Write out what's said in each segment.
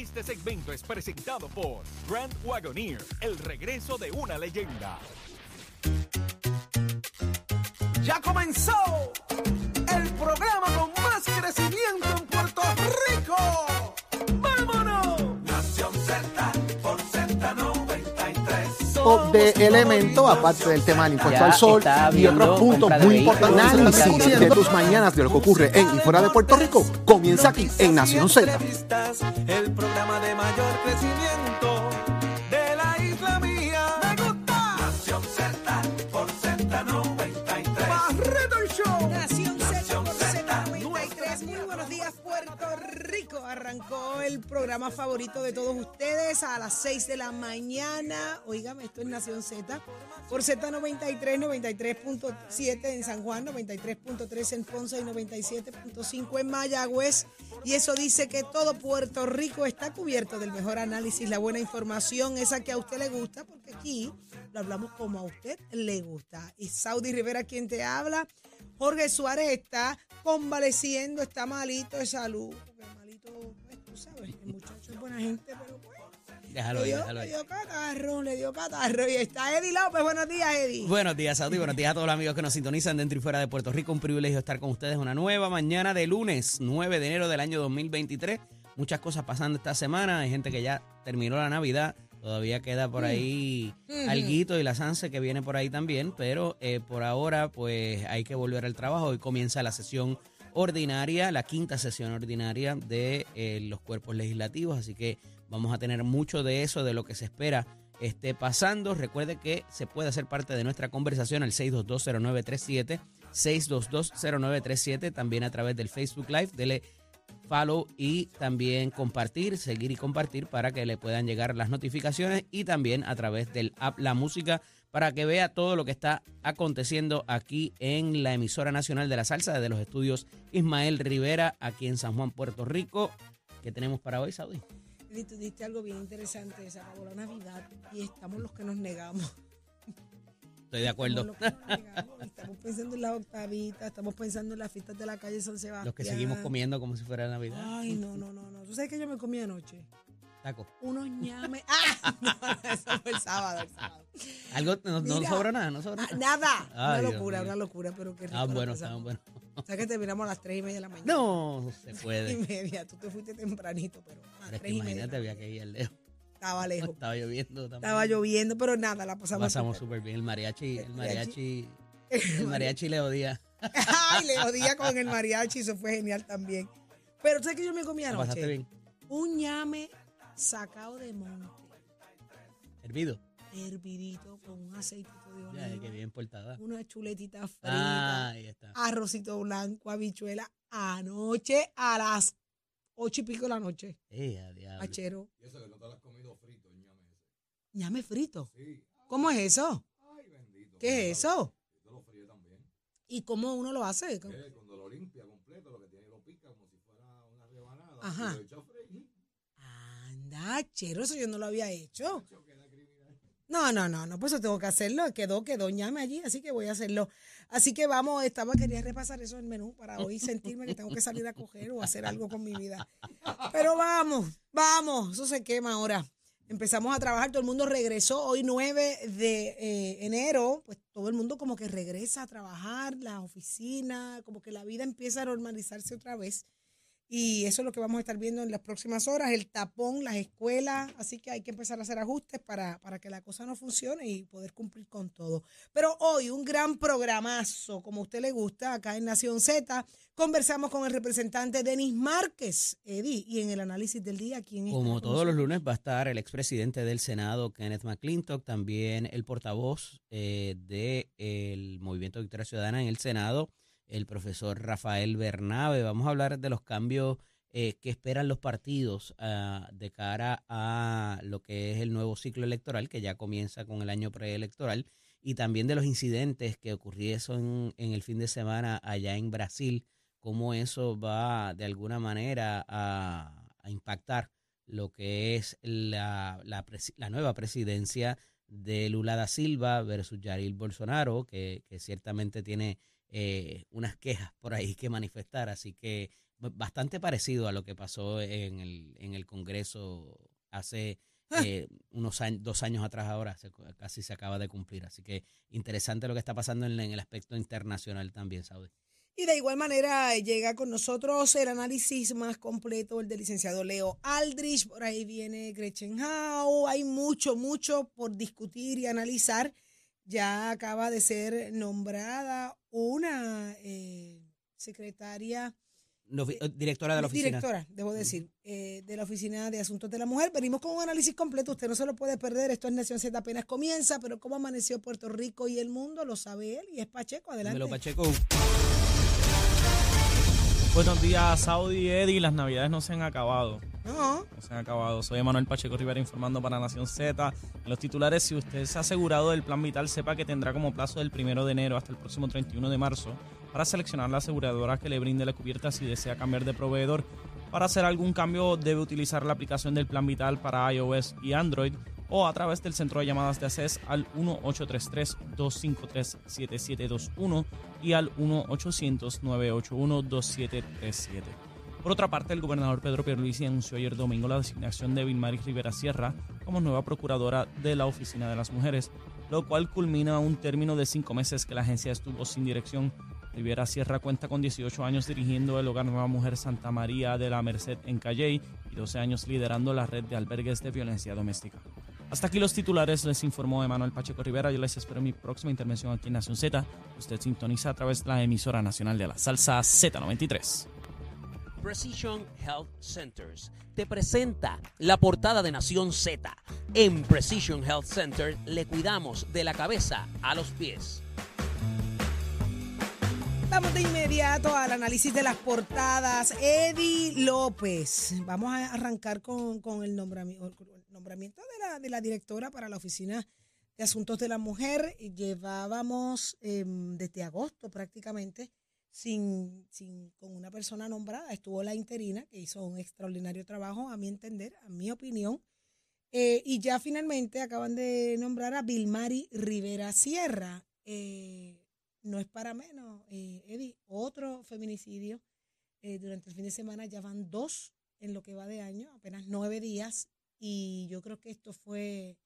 Este segmento es presentado por Grand Wagoneer, el regreso de una leyenda. Ya comenzó el programa con más crecimiento en Puerto Rico. De elemento, aparte del tema del impuesto Ya al sol y otros puntos muy importantes análisis de tus mañanas de lo que ocurre en y fuera de Puerto Rico comienza aquí en Nación Z. Entrevistas, El programa de mayor programa favorito de todos ustedes a las 6 de la mañana. Óigame, esto es Nación Z. Por Z93, 93.7 en San Juan, 93.3 en Ponce y 97.5 en Mayagüez. Y eso dice que todo Puerto Rico está cubierto del mejor análisis, la buena información, esa que a usted le gusta, porque aquí lo hablamos como a usted le gusta. Y Saudi Rivera quien te habla. Jorge Suárez está convaleciendo, está malito de salud. Malito, pues, tú sabes, buena gente, pero pues, Déjalo le, ahí, déjalo le ahí. dio catarro, le dio catarro. Y está Eddie López. Buenos días, Eddie. Buenos días, Saudi. Buenos días a todos los amigos que nos sintonizan dentro y fuera de Puerto Rico. Un privilegio estar con ustedes una nueva mañana de lunes, 9 de enero del año 2023. Muchas cosas pasando esta semana. Hay gente que ya terminó la Navidad. Todavía queda por ahí alguito y la Sanse que viene por ahí también. Pero eh, por ahora, pues hay que volver al trabajo. Hoy comienza la sesión ordinaria, la quinta sesión ordinaria de eh, los cuerpos legislativos. Así que vamos a tener mucho de eso, de lo que se espera esté pasando. Recuerde que se puede hacer parte de nuestra conversación al 6220937, 6220937, también a través del Facebook Live. Dele follow y también compartir, seguir y compartir para que le puedan llegar las notificaciones y también a través del app La Música para que vea todo lo que está aconteciendo aquí en la emisora nacional de la salsa desde los estudios Ismael Rivera aquí en San Juan, Puerto Rico. ¿Qué tenemos para hoy, Saudi? Eddie, tú diste algo bien interesante. Se acabó la Navidad y estamos los que nos negamos. Estoy de acuerdo. Estamos, los que nos negamos. estamos pensando en la octavita, estamos pensando en las fiestas de la calle San Sebastián. Los que seguimos comiendo como si fuera Navidad. Ay, no, no, no, no. ¿Tú sabes que yo me comí anoche? Taco. Unos ñames. ¡Ah! No, eso fue el sábado, el sábado. Algo, no, no Mira. sobra nada, no sobra Ah, nada. nada. Ay, una locura, una locura, pero qué rico. Ah, bueno, está bueno. O sea que terminamos a las tres y media de la mañana. No, no se Y puede. media. Tú te fuiste tempranito, pero a Pero las es que y media. imagínate, había que ir lejos. Estaba lejos. Estaba lloviendo también. Estaba lloviendo, pero nada, la pasamos. Pasamos súper. bien. El mariachi, el mariachi. el mariachi le odia. Ay, le odía con el mariachi, eso fue genial también. Pero ¿sabes que yo me comí ¿La pasaste anoche? bien? Un ñame sacado de monte, Hervido. hervidito con un aceitito de Ya, oliva, que bien portada. una chuletita frita, Ah, ahí está. arrocito blanco, habichuela, anoche a las ocho y pico de la noche. Eh, a diablo. Achero. Y eso que no te lo has comido frito, ñame ¿Ñame frito? ¿Cómo es eso? ¿Qué es eso? ¿Y cómo uno lo hace? ¿Cómo? Cuando lo limpia completo, lo que tiene lo pica como si fuera una rebanada. Ajá. y lo echa chero, eso yo no lo había hecho. No, no, no, no, pues eso tengo que hacerlo. Quedó, quedó ñame allí, así que voy a hacerlo. Así que vamos, estaba, quería repasar eso en el menú para hoy sentirme que tengo que salir a coger o hacer algo con mi vida. Pero vamos, vamos, eso se quema ahora. Empezamos a trabajar, todo el mundo regresó. Hoy 9 de eh, enero, pues todo el mundo como que regresa a trabajar, la oficina, como que la vida empieza a normalizarse otra vez. Y eso es lo que vamos a estar viendo en las próximas horas, el tapón, las escuelas, así que hay que empezar a hacer ajustes para, para que la cosa no funcione y poder cumplir con todo. Pero hoy un gran programazo, como a usted le gusta, acá en Nación Z, conversamos con el representante Denis Márquez, Eddie, y en el análisis del día, ¿quién está Como todos los lunes va a estar el expresidente del Senado, Kenneth McClintock, también el portavoz eh, del Movimiento Victoria Ciudadana en el Senado, el profesor Rafael Bernabe. Vamos a hablar de los cambios eh, que esperan los partidos ah, de cara a lo que es el nuevo ciclo electoral que ya comienza con el año preelectoral y también de los incidentes que ocurrieron en el fin de semana allá en Brasil, cómo eso va de alguna manera a, impactar lo que es la, la, la nueva presidencia de Lula da Silva versus Jair Bolsonaro, que ciertamente tiene eh, unas quejas por ahí que manifestar. Así que bastante parecido a lo que pasó en el, en el Congreso hace Ah. eh, unos años, dos años atrás ahora, se- casi se acaba de cumplir. Así que interesante lo que está pasando en, en el aspecto internacional también, Saudi. Y de igual manera eh, llega con nosotros el análisis más completo, el del licenciado Leo Aldrich, por ahí viene Gretchen Howe, hay mucho, mucho por discutir y analizar. Ya acaba de ser nombrada una eh, secretaria, No, fi- directora de la oficina. directora, debo decir, eh, de la Oficina de Asuntos de la Mujer. Venimos con un análisis completo, usted no se lo puede perder, esto es Nación Z apenas comienza, pero cómo amaneció Puerto Rico y el mundo lo sabe él y es Pacheco, adelante. Dímelo, Pacheco. Buenos días, Saudi y Eddie. Las navidades no se han acabado. No. No se han acabado. Soy Manuel Pacheco Rivera informando para Nación Z. En los titulares, si usted se ha asegurado del plan vital, sepa que tendrá como plazo del primero de enero hasta el próximo 31 de marzo para seleccionar la aseguradora que le brinde la cubierta si desea cambiar de proveedor. Para hacer algún cambio, debe utilizar la aplicación del plan vital para iOS y Android o a través del centro de llamadas de ACES al 1-833-253-7721 y al 1-800-981-2737. Por otra parte, el gobernador Pedro Pierluisi anunció ayer domingo la designación de Vilmaris Rivera Sierra como nueva procuradora de la Oficina de las Mujeres, lo cual culmina un término de cinco meses que la agencia estuvo sin dirección. Rivera Sierra cuenta con 18 años dirigiendo el Hogar Nueva Mujer Santa María de la Merced en Calley y 12 años liderando la red de albergues de violencia doméstica. Hasta aquí los titulares, les informó Emanuel Pacheco Rivera. Yo les espero en mi próxima intervención aquí en Nación Z. Usted sintoniza a través de la emisora nacional de la salsa Z93. Precision Health Centers te presenta la portada de Nación Z. En Precision Health Center le cuidamos de la cabeza a los pies. Vamos de inmediato al análisis de las portadas. Eddie López. Vamos a arrancar con, con el nombramiento, de, la, de la directora para la Oficina de Asuntos de la Mujer. Llevábamos eh, desde agosto prácticamente sin, sin, con una persona nombrada. Estuvo la interina, que hizo un extraordinario trabajo, a mi entender, a mi opinión. Eh, y ya finalmente acaban de nombrar a Vilmari Rivera Sierra. Eh, no es para menos, eh, Eddie, otro feminicidio. Eh, durante el fin de semana ya van dos en lo que va de año, apenas nueve días. Y yo creo que esto fue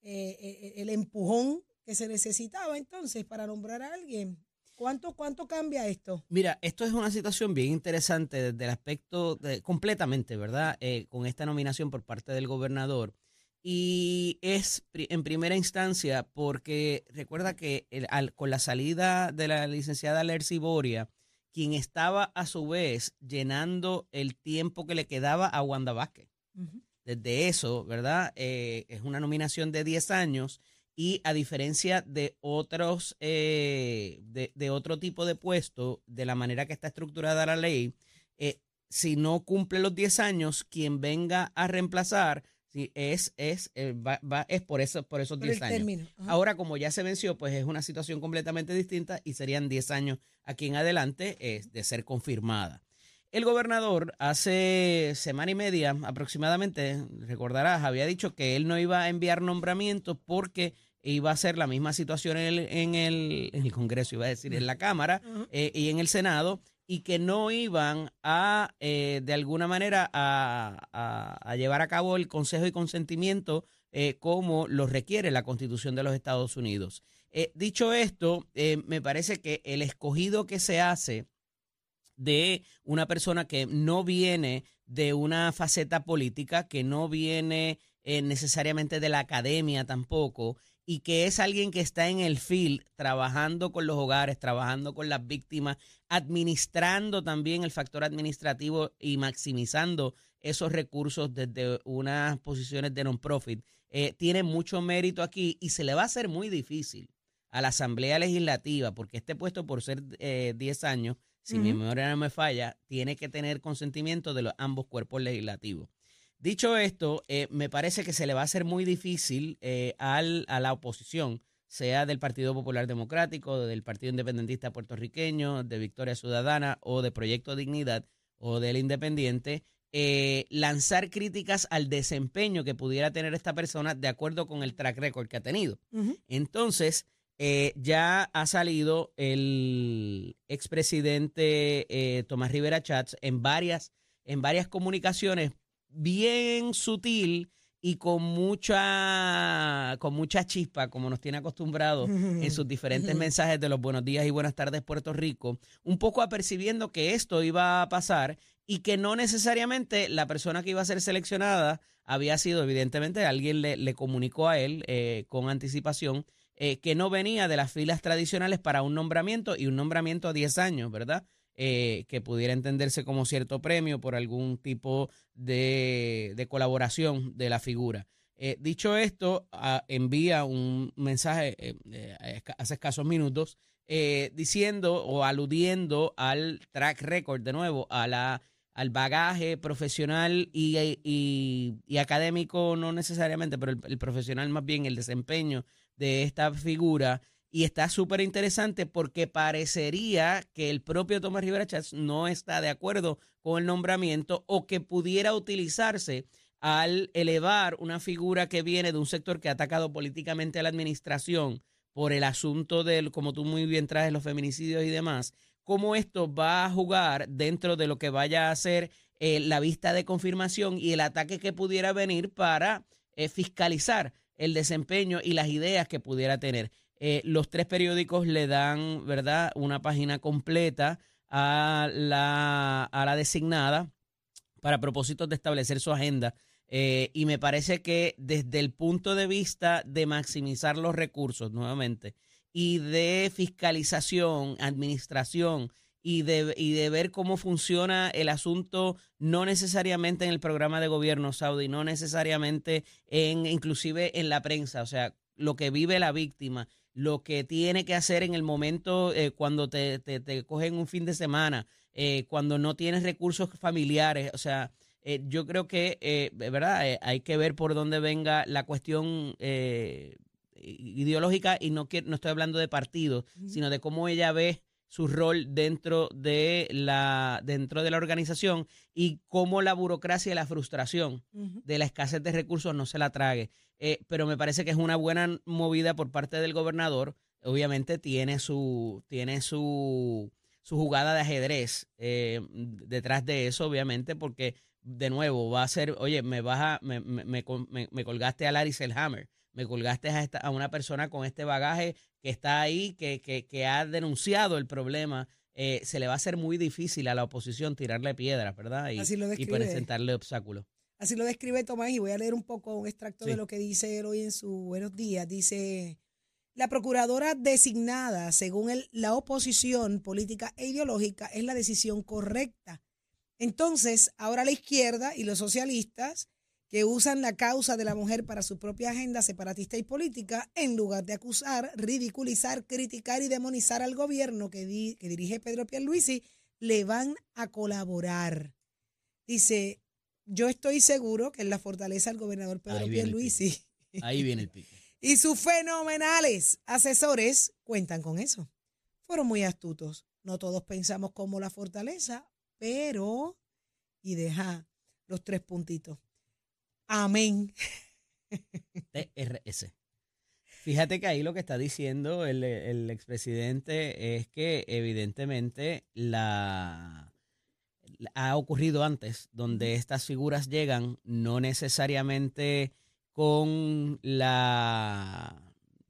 el empujón que se necesitaba entonces para nombrar a alguien. ¿Cuánto, cuánto cambia esto? Mira, esto es una situación bien interesante desde el aspecto de, completamente, ¿verdad? Eh, con esta nominación por parte del gobernador. Y es en primera instancia porque recuerda que el- al- con la salida de la licenciada Lercy Boria, quien estaba a su vez llenando el tiempo que le quedaba a Wanda Vázquez. Desde eso, ¿verdad? Eh, es una nominación de 10 años y a diferencia de otros, eh, de, de otro tipo de puesto, de la manera que está estructurada la ley, eh, si no cumple los 10 años, quien venga a reemplazar si es, es, eh, va- va- es por, eso, por esos Por 10 el años. Ahora, como ya se venció, pues es una situación completamente distinta y serían 10 años aquí en adelante eh, de ser confirmada. El gobernador hace semana y media aproximadamente, recordarás, había dicho que él no iba a enviar nombramientos porque iba a ser la misma situación en el, en el, en el Congreso, iba a decir, en la Cámara eh, y en el Senado, y que no iban a, eh, de alguna manera, a, a- a llevar a cabo el consejo y consentimiento eh, como lo requiere la Constitución de los Estados Unidos. Dicho esto, me parece que el escogido que se hace de una persona que no viene de una faceta política, que no viene necesariamente de la academia tampoco, y que es alguien que está en el field trabajando con los hogares, trabajando con las víctimas, administrando también el factor administrativo y maximizando esos recursos desde unas posiciones de non-profit, eh, tiene mucho mérito aquí y se le va a hacer muy difícil a la Asamblea Legislativa, porque este puesto por ser eh, 10 años, si mi memoria no me falla, tiene que tener consentimiento de los ambos cuerpos legislativos. Dicho esto, eh, me parece que se le va a hacer muy difícil eh, al, a la oposición, sea del Partido Popular Democrático, del Partido Independentista Puertorriqueño, de Victoria Ciudadana o de Proyecto Dignidad o del Independiente, eh, lanzar críticas al desempeño que pudiera tener esta persona de acuerdo con el track record que ha tenido. Entonces, eh, ya ha salido el expresidente eh, Tomás Rivera Chats en varias, en varias comunicaciones bien sutil y con mucha, con mucha chispa, como nos tiene acostumbrados en sus diferentes mensajes de los buenos días y buenas tardes Puerto Rico, un poco apercibiendo que esto iba a pasar y que no necesariamente la persona que iba a ser seleccionada había sido, evidentemente, alguien le, le comunicó a él eh, con anticipación eh, que no venía de las filas tradicionales para un nombramiento y un nombramiento a 10 años, ¿verdad? Eh, que pudiera entenderse como cierto premio por algún tipo de, de colaboración de la figura. dicho esto, ah, envía un mensaje hace escasos minutos diciendo o aludiendo al track record, de nuevo, a la al bagaje profesional y, y, académico, no necesariamente, pero el, profesional más bien, el desempeño de esta figura. Y está súper interesante porque parecería que el propio Tomás Rivera Chávez no está de acuerdo con el nombramiento o que pudiera utilizarse al elevar una figura que viene de un sector que ha atacado políticamente a la administración por el asunto del, como tú muy bien traes, los feminicidios y demás, cómo esto va a jugar dentro de lo que vaya a ser eh, la vista de confirmación y el ataque que pudiera venir para eh, fiscalizar el desempeño y las ideas que pudiera tener. Eh, los tres periódicos le dan, ¿verdad?, una página completa a la, a la designada para propósitos de establecer su agenda. y me parece que desde el punto de vista de maximizar los recursos, nuevamente, y de fiscalización, administración y de, y de ver cómo funciona el asunto, no necesariamente en el programa de gobierno saudí, no necesariamente en, inclusive en la prensa, o sea, lo que vive la víctima, lo que tiene que hacer en el momento eh, cuando te, te, cogen un fin de semana, eh, cuando no tienes recursos familiares, o sea, eh, yo creo que, ¿verdad? hay que ver por dónde venga la cuestión ideológica y no, no estoy hablando de partidos, sino de cómo ella ve su rol dentro de la dentro de la organización y cómo la burocracia y la frustración de la escasez de recursos no se la trague. Eh, pero me parece que es una buena movida por parte del gobernador. Obviamente tiene su tiene su, su jugada de ajedrez eh, detrás de eso, obviamente, porque de nuevo va a ser, oye, me baja, me, me, me, me colgaste a Larry Selhammer me colgaste a, esta, a una persona con este bagaje que está ahí, que, que, que ha denunciado el problema. Eh, se le va a hacer muy difícil a la oposición tirarle piedras, ¿verdad? Y, y presentarle obstáculos. Así lo describe Tomás y voy a leer un poco un extracto de lo que dice él hoy en su Buenos Días. Dice, la procuradora designada, según él, la oposición política e ideológica, es la decisión correcta. Entonces, ahora la izquierda y los socialistas que usan la causa de la mujer para su propia agenda separatista y política, en lugar de acusar, ridiculizar, criticar y demonizar al gobierno que, dirige Pedro Pierluisi, le van a colaborar. Dice, yo estoy seguro que en la fortaleza del gobernador Pedro Pierluisi. Ahí viene el pico. y sus fenomenales asesores cuentan con eso. Fueron muy astutos. No todos pensamos como la fortaleza, pero... Y deja los tres puntitos. Amén. TRS. Fíjate que ahí lo que está diciendo el, el expresidente es que evidentemente la ha ocurrido antes, donde estas figuras llegan no necesariamente con la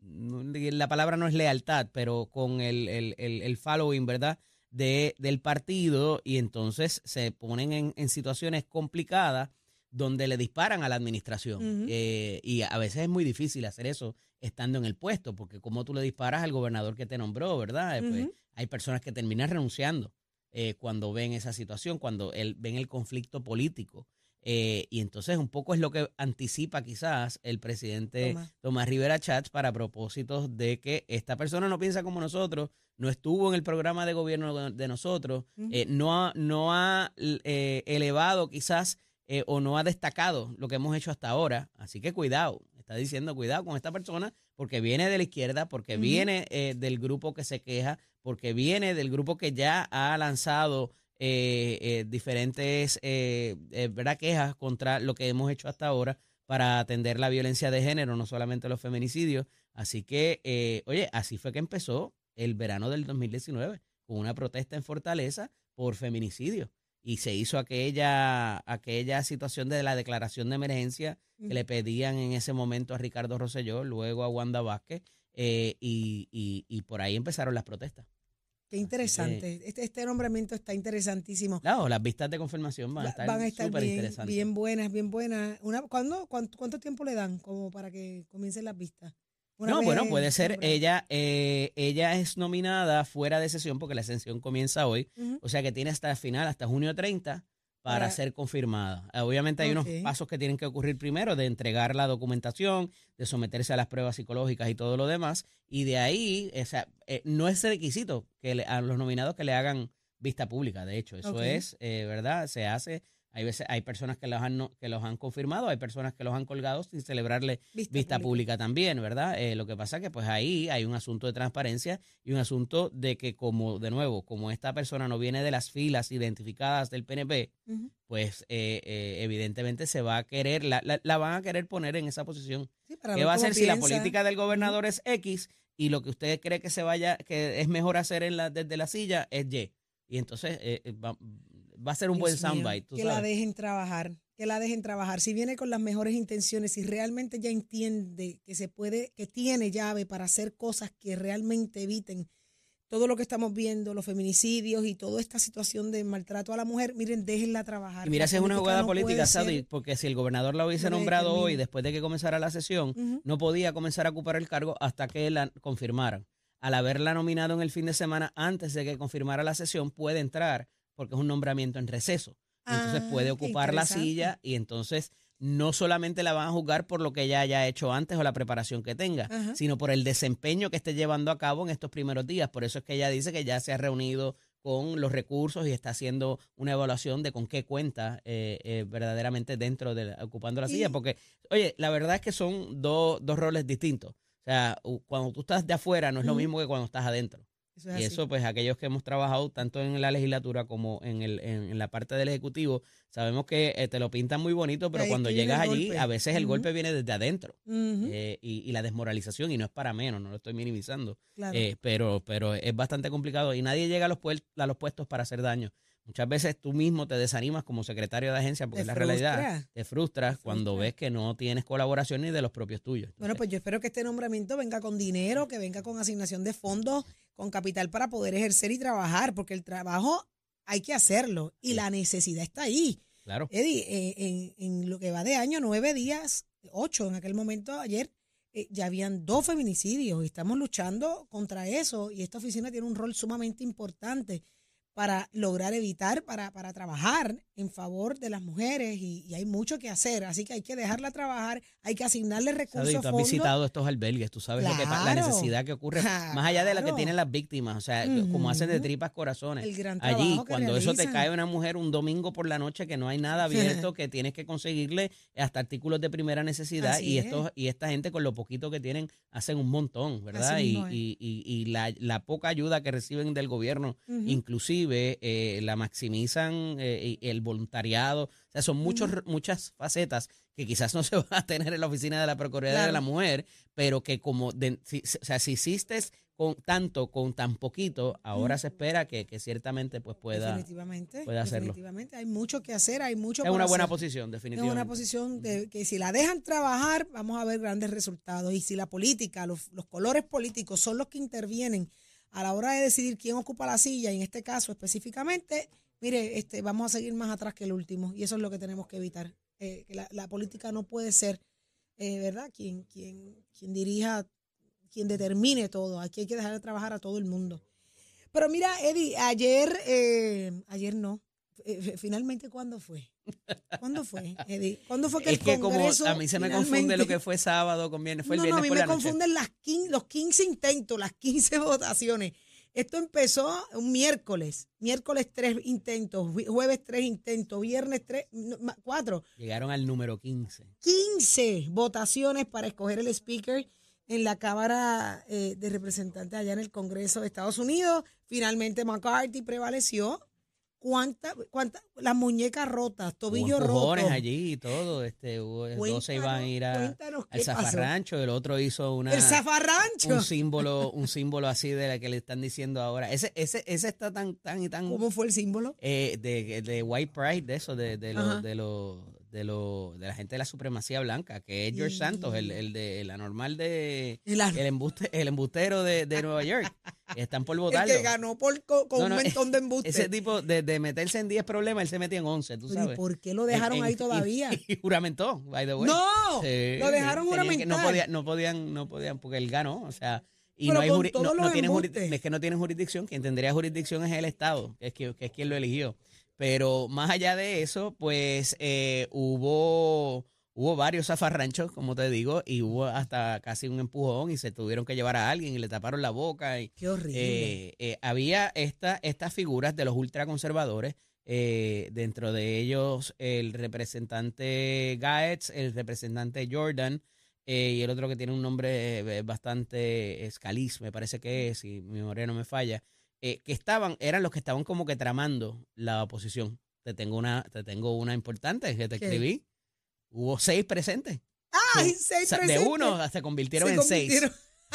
la palabra no es lealtad, pero con el, el, el, following, ¿verdad? De, del partido y entonces se ponen en, en situaciones complicadas donde le disparan a la administración. Eh, y a veces es muy difícil hacer eso estando en el puesto, porque como tú le disparas al gobernador que te nombró, ¿verdad? Eh, pues, hay personas que terminan renunciando eh, cuando ven esa situación, cuando ven el conflicto político. y entonces un poco es lo que anticipa quizás el presidente Tomás, Rivera Chats para propósitos de que esta persona no piensa como nosotros, no estuvo en el programa de gobierno de nosotros, no no ha elevado quizás eh, o no ha destacado lo que hemos hecho hasta ahora. Así que cuidado, está diciendo cuidado con esta persona porque viene de la izquierda, porque viene eh, del grupo que se queja, porque viene del grupo que ya ha lanzado eh, diferentes ¿verdad? quejas contra lo que hemos hecho hasta ahora. para atender la violencia de género, no solamente los feminicidios. Así que, eh, oye, así fue que empezó el verano del 2019, con una protesta en Fortaleza por feminicidio. Y se hizo aquella, aquella situación de la declaración de emergencia que le pedían en ese momento a Ricardo Rosselló, luego a Wanda Vázquez, eh, y, y, y por ahí empezaron las protestas. Qué interesante. Este, este nombramiento está interesantísimo. Claro, las vistas de confirmación van a estar, van a estar súper bien, interesantes. bien buenas, bien buenas. Una, ¿cuándo, cuánto, cuánto tiempo le dan como para que comiencen las vistas? Una No, vez bueno, puede ser. Ella, eh, ella es nominada fuera de sesión porque la sesión comienza hoy. O sea que tiene hasta el final, hasta junio 30, para, Para- ser confirmada. Eh, Obviamente hay unos pasos que tienen que ocurrir primero, de entregar la documentación, de someterse a las pruebas psicológicas y todo lo demás. Y de ahí, o sea, eh, no es requisito que le- a los nominados que le hagan vista pública. De hecho, eso es, eh, ¿verdad? Se hace. Hay veces, hay personas que los han, no- que los han confirmado, hay personas que los han colgado sin celebrarle Vista vista, pública. pública. también, ¿verdad? Eh, lo que pasa que pues ahí hay un asunto de transparencia y un asunto de que como, de nuevo, como esta persona no viene de las filas identificadas del PNP, pues eh, eh, evidentemente se va a querer, la, la, la van a querer poner en esa posición. Sí, ¿Qué va a hacer si la política del gobernador es X y lo que usted cree que se vaya, que es mejor hacer en la, desde la silla es Y? Y entonces eh, eh, va, va a ser un buen Dios soundbite, que la dejen trabajar, que la dejen trabajar. Si viene con las mejores intenciones, si realmente ya entiende que se puede, que tiene llave para hacer cosas que realmente eviten todo lo que estamos viendo, los feminicidios y toda esta situación de maltrato a la mujer, miren, déjenla trabajar. Y mira si es una jugada no política, Saudi, porque si el gobernador la hubiese nombrado hoy, después de que comenzara la sesión, no podía comenzar a ocupar el cargo hasta que la confirmaran. Al haberla nominado en el fin de semana antes de que confirmara la sesión, puede entrar porque es un nombramiento en receso. Entonces Ah, puede ocupar la silla y entonces no solamente la van a juzgar por lo que ella haya hecho antes o la preparación que tenga, Ajá. sino por el desempeño que esté llevando a cabo en estos primeros días. Por eso es que ella dice que ya se ha reunido con los recursos y está haciendo una evaluación de con qué cuenta eh, eh, verdaderamente dentro de la- ocupando la silla. Porque, oye, la verdad es que son dos dos roles distintos. O sea, cuando tú estás de afuera no es lo mismo que cuando estás adentro. Eso es Y así. eso, pues, aquellos que hemos trabajado tanto en la legislatura como en, el, en, en la parte del Ejecutivo, sabemos que eh, te lo pintan muy bonito, pero Ahí cuando llegas allí, golpe. a veces el golpe viene desde adentro. Eh, y, y la desmoralización, y no es para menos, no lo estoy minimizando, claro. eh, pero, pero es bastante complicado y nadie llega a los, a los puestos para hacer daño. Muchas veces tú mismo te desanimas como secretario de agencia porque es la realidad. Te frustras cuando frustra. ves que no tienes colaboración ni de los propios tuyos. Bueno, pues yo espero que este nombramiento venga con dinero, que venga con asignación de fondos, con capital para poder ejercer y trabajar, porque el trabajo hay que hacerlo y Sí. la necesidad está ahí. claro. Eddie, eh, en, en lo que va de año, nueve días, ocho en aquel momento, ayer, eh, ya habían dos feminicidios y estamos luchando contra eso y esta oficina tiene un rol sumamente importante para lograr evitar, para, para trabajar en favor de las mujeres y, y hay mucho que hacer, así que hay que dejarla trabajar, hay que asignarle recursos, tú has fondos. visitado estos albergues, tú sabes lo que la necesidad que ocurre, más allá de la que tienen las víctimas, o sea, como hacen de tripas corazones. el gran Allí, cuando eso te cae una mujer un domingo por la noche que no hay nada abierto, que tienes que conseguirle hasta artículos de primera necesidad Así y es. estos y esta gente con lo poquito que tienen hacen un montón, ¿verdad? Así Y, y, y- y la, la poca ayuda que reciben del gobierno, inclusive eh, la maximizan eh, el voluntariado, o sea, son muchos, muchas facetas que quizás no se van a tener en la oficina de la Procuraduría Claro. de la Mujer, pero que como, de- si- o sea, si hiciste con tanto, con tan poquito, ahora se espera que, que ciertamente pues pueda... definitivamente, pueda hacerlo. definitivamente. Hay mucho que hacer, hay mucho Es por una buena posición, Es definitivamente. una posición de que si la dejan trabajar, vamos a ver grandes resultados. Y si la política, los, los colores políticos son los que intervienen a la hora de decidir quién ocupa la silla, y en este caso específicamente, mire, este, vamos a seguir más atrás que el último. Y eso es lo que tenemos que evitar. Eh, que la, la política no puede ser, eh, ¿verdad?, quien, quien, quien dirija, quien determine todo. Aquí hay que dejar de trabajar a todo el mundo. Pero mira, Eddie, ayer, eh, ayer no. Eh, finalmente, ¿cuándo fue? ¿Cuándo fue, Eddie? ¿Cuándo fue que Es el que como Congreso a mí se me confunde lo que fue sábado con viernes, fue el no, no, a viernes mí por me la noche. confunden las 15 los 15 intentos, las 15 votaciones. Esto empezó un miércoles, miércoles tres intentos, jue- jueves tres intentos, viernes tres, cuatro. Llegaron al número 15. 15 votaciones para escoger el speaker en la Cámara eh, de Representantes allá en el Congreso de Estados Unidos. Finalmente McCarthy prevaleció ¿Cuántas, cuántas, las muñecas rotas, Hubo tobillo empujones roto? allí y todo. Este, hubo, dos se iban a ir a, al pasó. zafarrancho, el otro hizo una, El zafarrancho. un símbolo, un símbolo así de la que le están diciendo ahora. Ese, ese, ese está tan, tan y tan ¿Cómo fue el símbolo? eh, de, de white pride, de eso, de, de, Ajá. lo, de, lo, de, lo, de la gente de la supremacía blanca, que es George Y- Santos, el, el de el anormal de El, ar- el embuste, el embustero de, de Nueva York. Están por el votarlo. que ganó por, co- con No, no, un montón de embustes. Ese tipo de, de meterse en 10 problemas, él se metía en 11, tú Pero, ¿y sabes. por qué lo dejaron En- ahí y- todavía? Y, juramentó, by the way. ¡No! Sí, lo dejaron que- no, juramentar. podía- no podían, no podían, porque él ganó, o sea, y Pero no hay juri- no, no tienen juri- embustes. es que no tienen jurisdicción, quien tendría jurisdicción es el Estado, que es, que, que es quien lo eligió. Pero más allá de eso, pues eh, hubo, hubo varios zafarranchos, como te digo, y hubo hasta casi un empujón y se tuvieron que llevar a alguien y le taparon la boca y Qué horrible. eh, eh, había esta, estas figuras de los ultraconservadores, eh, dentro de ellos el representante Gaetz, el representante Jordan eh, y el otro que tiene un nombre bastante escaliz, me parece que es, si mi memoria no me falla, eh, que estaban, eran los que estaban como que tramando la oposición. Te tengo una, te tengo una importante que te ¿Qué? escribí. Hubo seis presentes. ¡Ay, O seis sea, de presentes! uno se convirtieron Se en seis.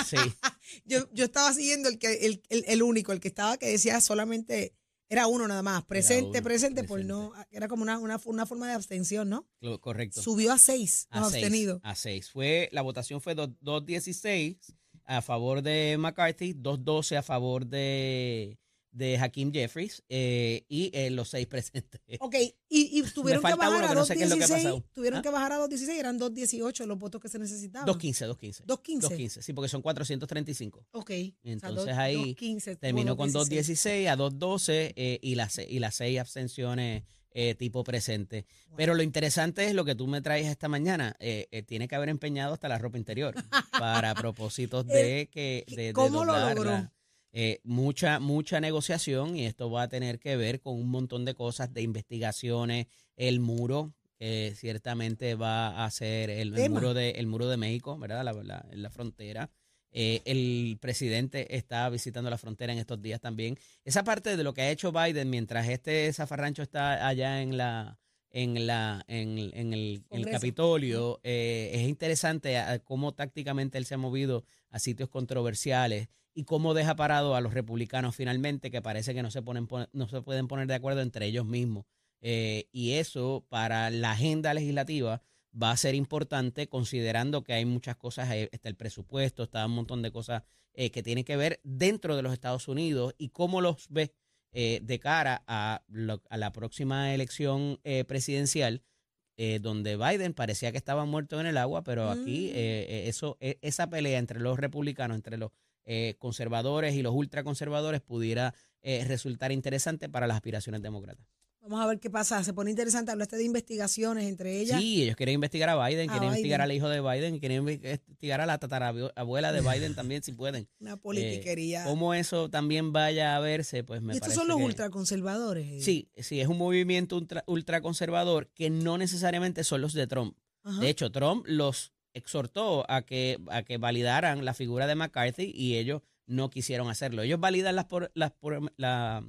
Sí. Yo, yo estaba siguiendo el, que, el, el, el único, el que estaba que decía solamente, era uno nada más, presente, uno, presente, por presente. no, era como una, una, una forma de abstención, ¿no? Correcto. Subió a seis a los seis, abstenidos. a seis. Fue, la votación fue dos- 2-16 a favor de McCarthy, 2-12 a favor de, de Hakeem Jeffries eh, y eh, los seis presentes. Ok, y, y tuvieron que bajar que no sé qué es lo que ha 2.16, pasado. tuvieron ¿Ah? que bajar a 2.16, eran 2.18 los votos que se necesitaban. 2-15, 2-15. 2.15. 2-15, sí, porque son 435. Ok. Entonces ahí 2.15 tuvo Terminó con 2.16. 2.16 a 2.12 eh, y, las, y las seis abstenciones eh, tipo presente. Pero lo interesante es lo que tú me traes esta mañana. eh, eh, tiene que haber empeñado hasta la ropa interior para propósitos de que de, de ¿Cómo lo logró? Eh, mucha, mucha negociación y esto va a tener que ver con un montón de cosas, de investigaciones, el muro, que ciertamente va a ser el, muro de el muro de México, ¿verdad? La, la- la frontera. Eh, el presidente está visitando la frontera en estos días también. Esa parte de lo que ha hecho Biden mientras este zafarrancho está allá en la en la en, en el. Capitolio eh, es interesante a- cómo tácticamente él se ha movido a sitios controversiales y cómo deja parado a los republicanos finalmente que parece que no se ponen pon- no se pueden poner de acuerdo entre ellos mismos Eh, y eso para la agenda legislativa va a ser importante considerando que hay muchas cosas, eh, está el presupuesto, está un montón de cosas eh, que tienen que ver dentro de los Estados Unidos y cómo los ve eh, de cara a, lo- a la próxima elección eh, presidencial, donde Biden parecía que estaba muerto en el agua, pero aquí Mm. eso, eh, esa pelea entre los republicanos, entre los eh, conservadores y los ultraconservadores pudiera eh, resultar interesante para las aspiraciones demócratas. Vamos a ver qué pasa. Se pone interesante. Hablaste de investigaciones entre ellas. Sí, ellos quieren investigar a Biden, quieren investigar al hijo de Biden, quieren investigar a la tatarabuela de Biden también, si pueden. Una politiquería. Eh, cómo eso también vaya a verse, pues me y estos parece son los que- ultraconservadores. eh. Sí, sí, es un movimiento ultra, ultraconservador que no necesariamente son los de Trump. Ajá. De hecho, Trump los exhortó a que, a que validaran la figura de McCarthy y ellos no quisieron hacerlo. Ellos validan las, por- las por- la-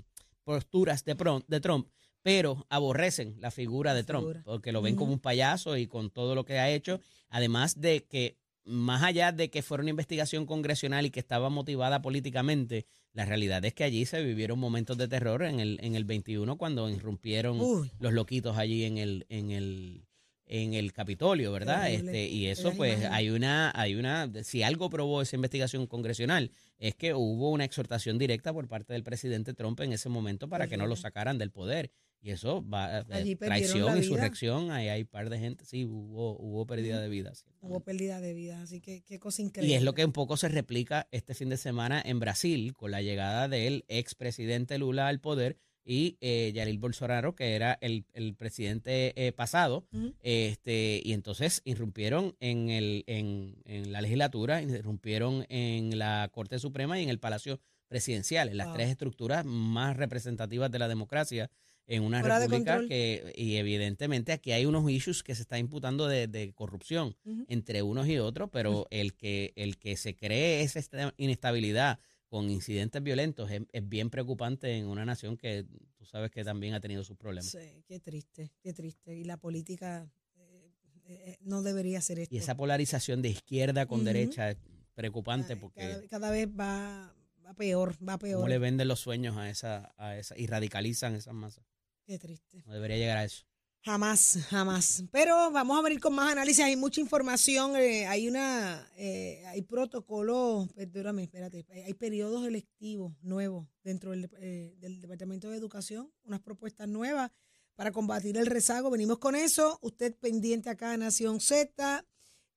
posturas de, de Trump, pero aborrecen la figura de Trump figura. porque lo ven como un payaso y con todo lo que ha hecho. Además de que, más allá de que fuera una investigación congresional y que estaba motivada políticamente, la realidad es que allí se vivieron momentos de terror en el, en el 21 cuando irrumpieron Uy. los loquitos allí en el, en el, en el Capitolio, ¿verdad? Este, y eso, pues, hay una, hay una, si algo probó esa investigación congresional, es que hubo una exhortación directa por parte del presidente Trump en ese momento para que no lo sacaran del poder. Y eso va eh, perdieron traición, vida. insurrección, ahí hay un par de gente, sí, hubo, hubo pérdida de vidas. Hubo pérdida de vida. Así que qué cosa Y increíble. es lo que un poco se replica este fin de semana en Brasil con la llegada del expresidente Lula al poder y eh, Yair Bolsonaro, que era el, el presidente eh, pasado. Este Y entonces irrumpieron en, el, en, en la legislatura, irrumpieron en la Corte Suprema y en el Palacio Presidencial, en las Wow. tres estructuras más representativas de la democracia en una Fuera república que, y evidentemente aquí hay unos issues que se está imputando de, de corrupción entre unos y otros, pero el que, el que se cree esa esta- inestabilidad con incidentes violentos es, es bien preocupante en una nación que tú sabes que también ha tenido sus problemas. Sí, qué triste, qué triste. Y la política eh, eh, no debería ser esto. Y esa polarización de izquierda con derecha es preocupante Ay, porque cada, cada vez va, va peor, va peor. cómo le venden los sueños a esa, a esa y radicalizan esas masas. Qué triste. No debería llegar a eso. Jamás, jamás. Pero vamos a venir con más análisis. Hay mucha información. eh, hay una, eh, hay protocolos, perdóname, espérate. Hay, hay periodos electivos nuevos dentro del, eh, del Departamento de Educación. Unas propuestas nuevas para combatir el rezago. Venimos con eso. Usted pendiente acá, Nación Z.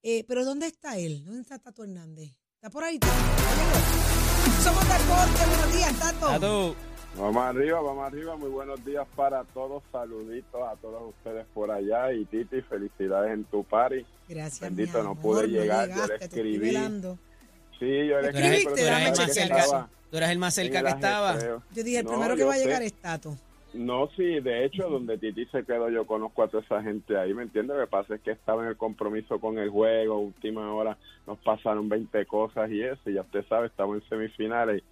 Eh, pero ¿dónde está él? ¿Dónde está Tato Hernández? ¿Está por ahí? Somos Deporte. Buenos días, Tato. Tato, Vamos arriba, vamos arriba. Muy buenos días para todos. Saluditos a todos ustedes por allá. Y Titi, felicidades en tu party. Gracias, Bendito, mi no pude llegar, yo le escribí. Sí, yo le tú eras, escribiste, tú eras el más cerca, tú eras el más cerca que estaba. Yo dije, el No, primero que va a llegar es Tato. No, sí, de hecho, donde Titi se quedó, yo conozco a toda esa gente ahí, ¿me entiendes? Lo que pasa es que estaba en el compromiso con el juego, última hora nos pasaron 20 cosas y eso, y ya usted sabe, estamos en semifinales y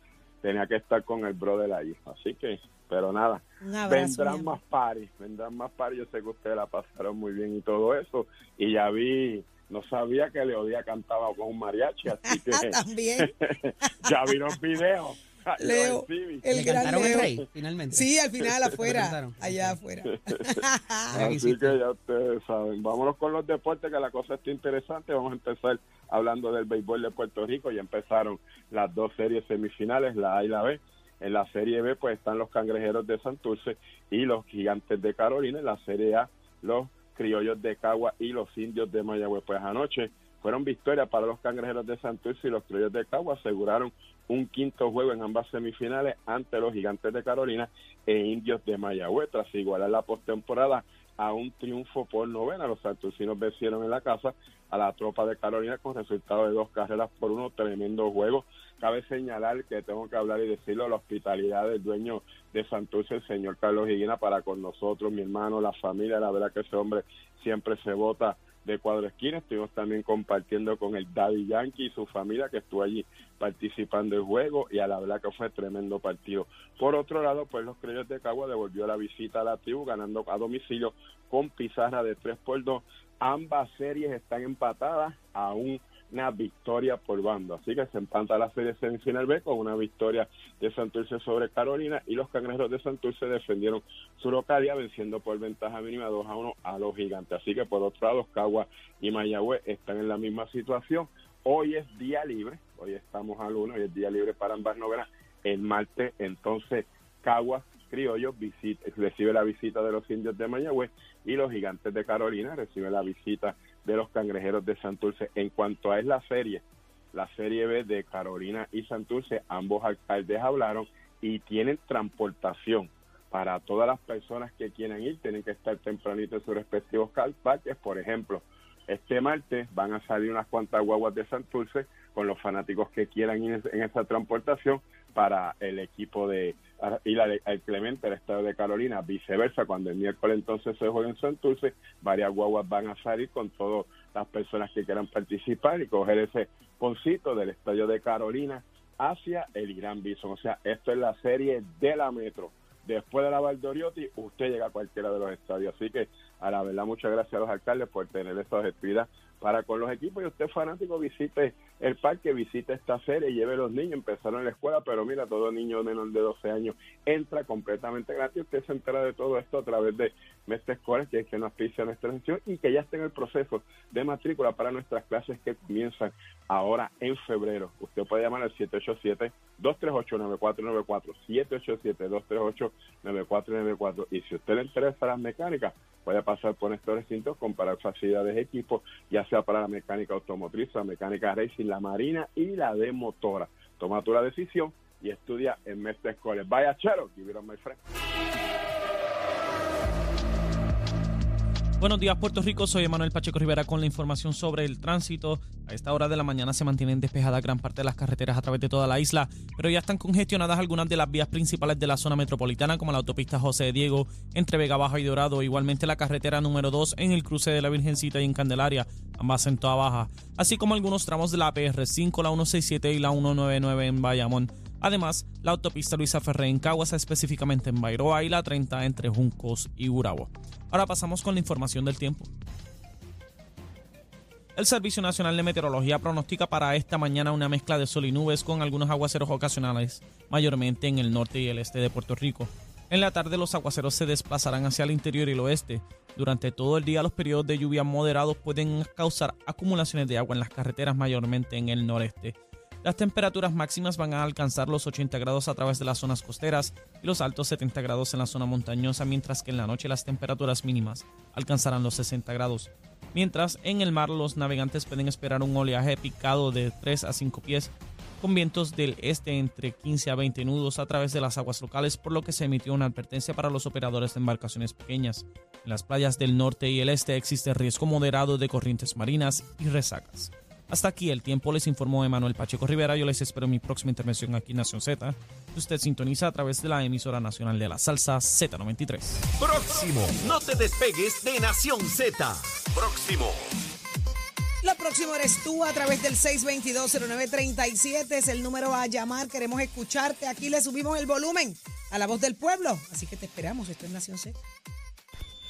tenía que estar con el brother ahí. Así que, pero nada, vendrán más paris, vendrán más paris, yo sé que ustedes la pasaron muy bien y todo eso, y ya vi, no sabía que Leodía cantaba con un mariachi, así que También. ya vi los videos. Leo, el Le gran cantaron el Leo. rey, finalmente. Sí, al final afuera. Allá afuera. Aquí Así sí. que ya ustedes saben. Vámonos con los deportes, que la cosa está interesante. Vamos a empezar hablando del béisbol de Puerto Rico. Ya empezaron las dos series semifinales, la A y la B. En la serie B, pues están los cangrejeros de Santurce y los gigantes de Carolina. En la serie A, los criollos de Cagua y los indios de Mayagüez. Pues anoche fueron victorias para los cangrejeros de Santurce y los criollos de Cagua. Aseguraron un quinto juego en ambas semifinales ante los gigantes de Carolina e indios de Mayagüez. Tras igualar la postemporada a un triunfo por novena, los santurcinos vencieron en la casa a la tropa de Carolina con resultado de dos carreras por uno, tremendo juego. Cabe señalar que tengo que hablar y decirlo, la hospitalidad del dueño de Santurce, el señor Carlos Higuina, para con nosotros, mi hermano, la familia, la verdad que ese hombre siempre se vota de cuadro esquina. Estuvimos también compartiendo con el Daddy Yankee y su familia que estuvo allí participando del juego y a la verdad que fue tremendo partido. Por otro lado, pues los Criollos de Cagua devolvió la visita a la tribu ganando a domicilio con pizarra de 3 por 2. Ambas series están empatadas a una victoria por bando. Así que se empata la serie semifinal B con una victoria de Santurce sobre Carolina y los cangrejeros de Santurce defendieron su localidad venciendo por ventaja mínima 2 a 1 a los gigantes. Así que por otro lado, Cagua y Mayagüez están en la misma situación. Hoy es día libre, hoy estamos al 1, hoy es día libre para ambas novenas. El martes, entonces, Cagua Criollos recibe la visita de los indios de Mayagüez y los gigantes de Carolina reciben la visita los cangrejeros de Santurce. En cuanto a es la serie, la serie B de Carolina y Santurce, ambos alcaldes hablaron y tienen transportación para todas las personas que quieran ir, tienen que estar tempranito en sus respectivos parques. Por ejemplo, este martes van a salir unas cuantas guaguas de Santurce con los fanáticos que quieran ir en esa transportación para el equipo de ir al, al Clemente, el estado de Carolina, viceversa, cuando el miércoles entonces se juega en Santurce, varias guaguas van a salir con todas las personas que quieran participar y coger ese poncito del estadio de Carolina hacia el Irán Bison. O sea, esto es la serie de la Metro. Después de la Valdoriotti, usted llega a cualquiera de los estadios. Así que, a la verdad, muchas gracias a los alcaldes por tener esa actividad para con los equipos. Y usted, fanático, visite el parque, visite esta serie, lleve a los niños. Empezaron en la escuela, pero mira, todo niño menor de 12 años entra completamente gratis. Usted se entera de todo esto a través de Mestre Escoles, que es que nos auspicia nuestra sesión y que ya está en el proceso de matrícula para nuestras clases que comienzan ahora en febrero. Usted puede llamar al 787-238-9494, 787-238-9494. Y si usted le interesa las mecánicas, puede pasar por estos recintos, comparar facilidades de equipo, ya sea para la mecánica automotriz, la mecánica racing, la marina y la de motora. Toma tu la decisión y estudia en Mestre Escoles. Vaya chero, give it on my friend. Buenos días, Puerto Rico. Soy Emanuel Pacheco Rivera con la información sobre el tránsito. A esta hora de la mañana se mantienen despejadas gran parte de las carreteras a través de toda la isla, pero ya están congestionadas algunas de las vías principales de la zona metropolitana, como la autopista José de Diego entre Vega Baja y Dorado, igualmente la carretera número 2 en el cruce de la Virgencita y en Candelaria, ambas en toda baja, así como algunos tramos de la PR5, la 167 y la 199 en Bayamón. Además, la autopista Luisa Ferré en Caguas, específicamente en Bairoa, y la 30 entre Juncos y Gurabo. Ahora pasamos con la información del tiempo. El Servicio Nacional de Meteorología pronostica para esta mañana una mezcla de sol y nubes con algunos aguaceros ocasionales, mayormente en el norte y el este de Puerto Rico. En la tarde los aguaceros se desplazarán hacia el interior y el oeste. Durante todo el día los periodos de lluvia moderados pueden causar acumulaciones de agua en las carreteras, mayormente en el noreste. Las temperaturas máximas van a alcanzar los 80 grados a través de las zonas costeras y los altos 70 grados en la zona montañosa, mientras que en la noche las temperaturas mínimas alcanzarán los 60 grados mientras en el mar los navegantes pueden esperar un oleaje picado de 3 a 5 pies con vientos del este entre 15 a 20 nudos a través de las aguas locales, por lo que se emitió una advertencia para los operadores de embarcaciones pequeñas. En las playas del norte y el este existe riesgo moderado de corrientes marinas y resacas. Hasta aquí el tiempo, les informó Emanuel Pacheco Rivera. Yo les espero en mi próxima intervención aquí en Nación Z. Usted sintoniza a través de la emisora nacional de la salsa Z93. Próximo, no te despegues de Nación Z. Próximo. Lo próximo eres tú a través del 622-0937. Es el número a llamar. Queremos escucharte. Aquí le subimos el volumen a la voz del pueblo. Así que te esperamos. Esto es Nación Z.